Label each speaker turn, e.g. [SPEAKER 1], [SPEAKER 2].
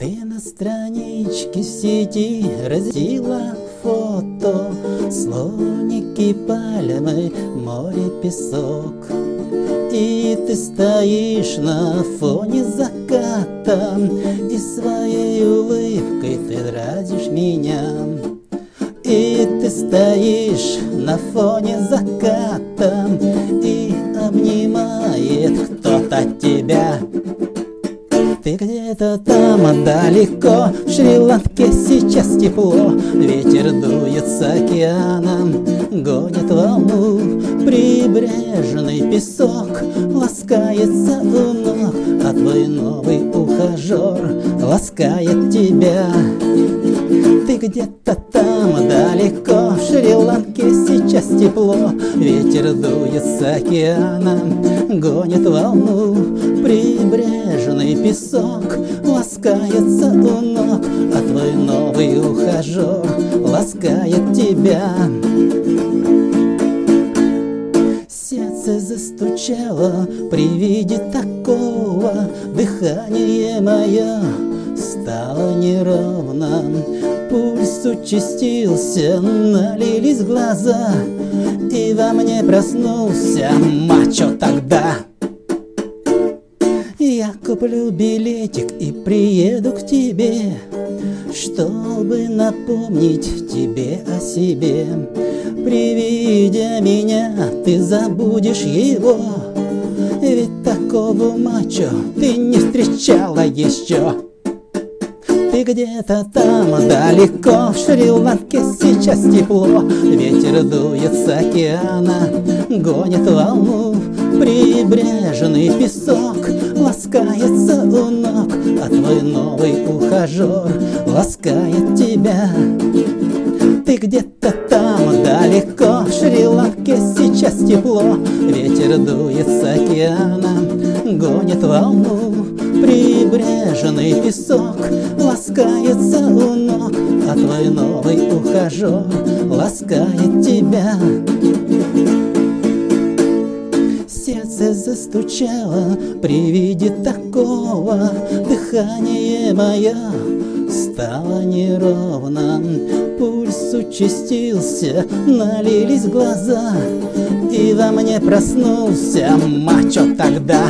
[SPEAKER 1] Ты на страничке сети разделила фото. Слоники, пальмы, море, песок. И ты стоишь на фоне заката. И своей улыбкой ты дразишь меня. И ты стоишь на фоне заката. И обнимает кто-то тебя ты где-то там далеко, в Шри-Ланке сейчас тепло, Ветер дует с океаном, гонит волну, Прибрежный песок ласкается у ног, А твой новый ухажер ласкает тебя. Ты где-то там далеко, в Шри-Ланке сейчас тепло, Ветер дует с океана, гонит волну, Прибрежный песок ласкается у ног, А твой новый ухажер ласкает тебя. Сердце застучало при виде такого, Дыхание мое стало неровно, Пульс участился, налились глаза, И во мне проснулся мачо тогда. Куплю билетик и приеду к тебе, Чтобы напомнить тебе о себе. При виде меня ты забудешь его, Ведь такого мачо ты не встречала еще. Ты где-то там далеко, в Шри-Ланке сейчас тепло Ветер дует с океана, гонит волну Прибрежный песок ласкается у ног А твой новый ухажер ласкает тебя Ты где-то там далеко, в Шри-Ланке сейчас тепло Ветер дует с океана, гонит волну Прибрежный песок ласкается у ног, А твой новый ухажер ласкает тебя. Сердце застучало при виде такого, Дыхание мое стало неровно, Пульс участился, налились глаза, И во мне проснулся мачо тогда.